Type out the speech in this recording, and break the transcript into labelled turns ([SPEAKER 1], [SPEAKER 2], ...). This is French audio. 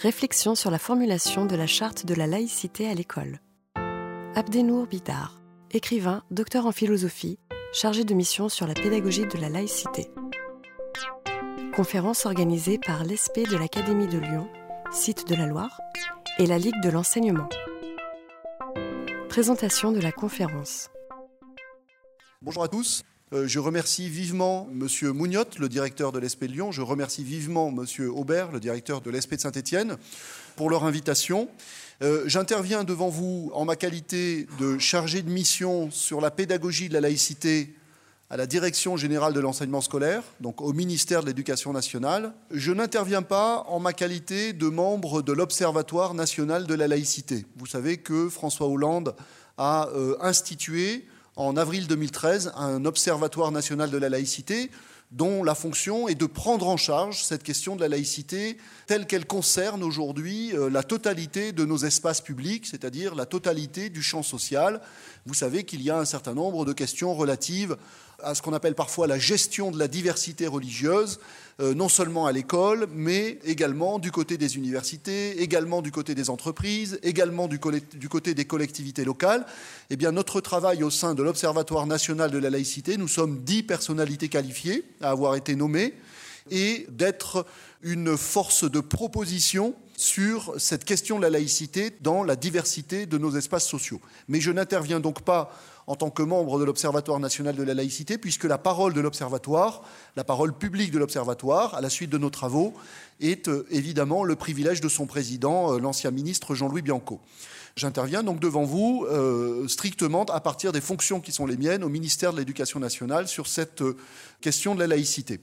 [SPEAKER 1] Réflexion sur la formulation de la charte de la laïcité à l'école. Abdenour Bidar, écrivain, docteur en philosophie, chargé de mission sur la pédagogie de la laïcité. Conférence organisée par l'ESP de l'Académie de Lyon, site de la Loire, et la Ligue de l'enseignement. Présentation de la conférence.
[SPEAKER 2] Bonjour à tous. Euh, je remercie vivement M. Mouniot, le directeur de l'ESP de Lyon. Je remercie vivement M. Aubert, le directeur de l'ESP de Saint-Étienne, pour leur invitation. Euh, j'interviens devant vous en ma qualité de chargé de mission sur la pédagogie de la laïcité à la Direction générale de l'enseignement scolaire, donc au ministère de l'Éducation nationale. Je n'interviens pas en ma qualité de membre de l'Observatoire national de la laïcité. Vous savez que François Hollande a euh, institué en avril 2013 un observatoire national de la laïcité dont la fonction est de prendre en charge cette question de la laïcité telle qu'elle concerne aujourd'hui euh, la totalité de nos espaces publics, c'est-à-dire la totalité du champ social. Vous savez qu'il y a un certain nombre de questions relatives à ce qu'on appelle parfois la gestion de la diversité religieuse, euh, non seulement à l'école, mais également du côté des universités, également du côté des entreprises, également du, du côté des collectivités locales. Eh bien, notre travail au sein de l'Observatoire national de la laïcité, nous sommes dix personnalités qualifiées à avoir été nommées et d'être une force de proposition sur cette question de la laïcité dans la diversité de nos espaces sociaux. Mais je n'interviens donc pas en tant que membre de l'Observatoire national de la laïcité, puisque la parole de l'Observatoire, la parole publique de l'Observatoire, à la suite de nos travaux, est euh, évidemment le privilège de son président, euh, l'ancien ministre Jean-Louis Bianco. J'interviens donc devant vous euh, strictement à partir des fonctions qui sont les miennes au ministère de l'Éducation nationale sur cette question de la laïcité.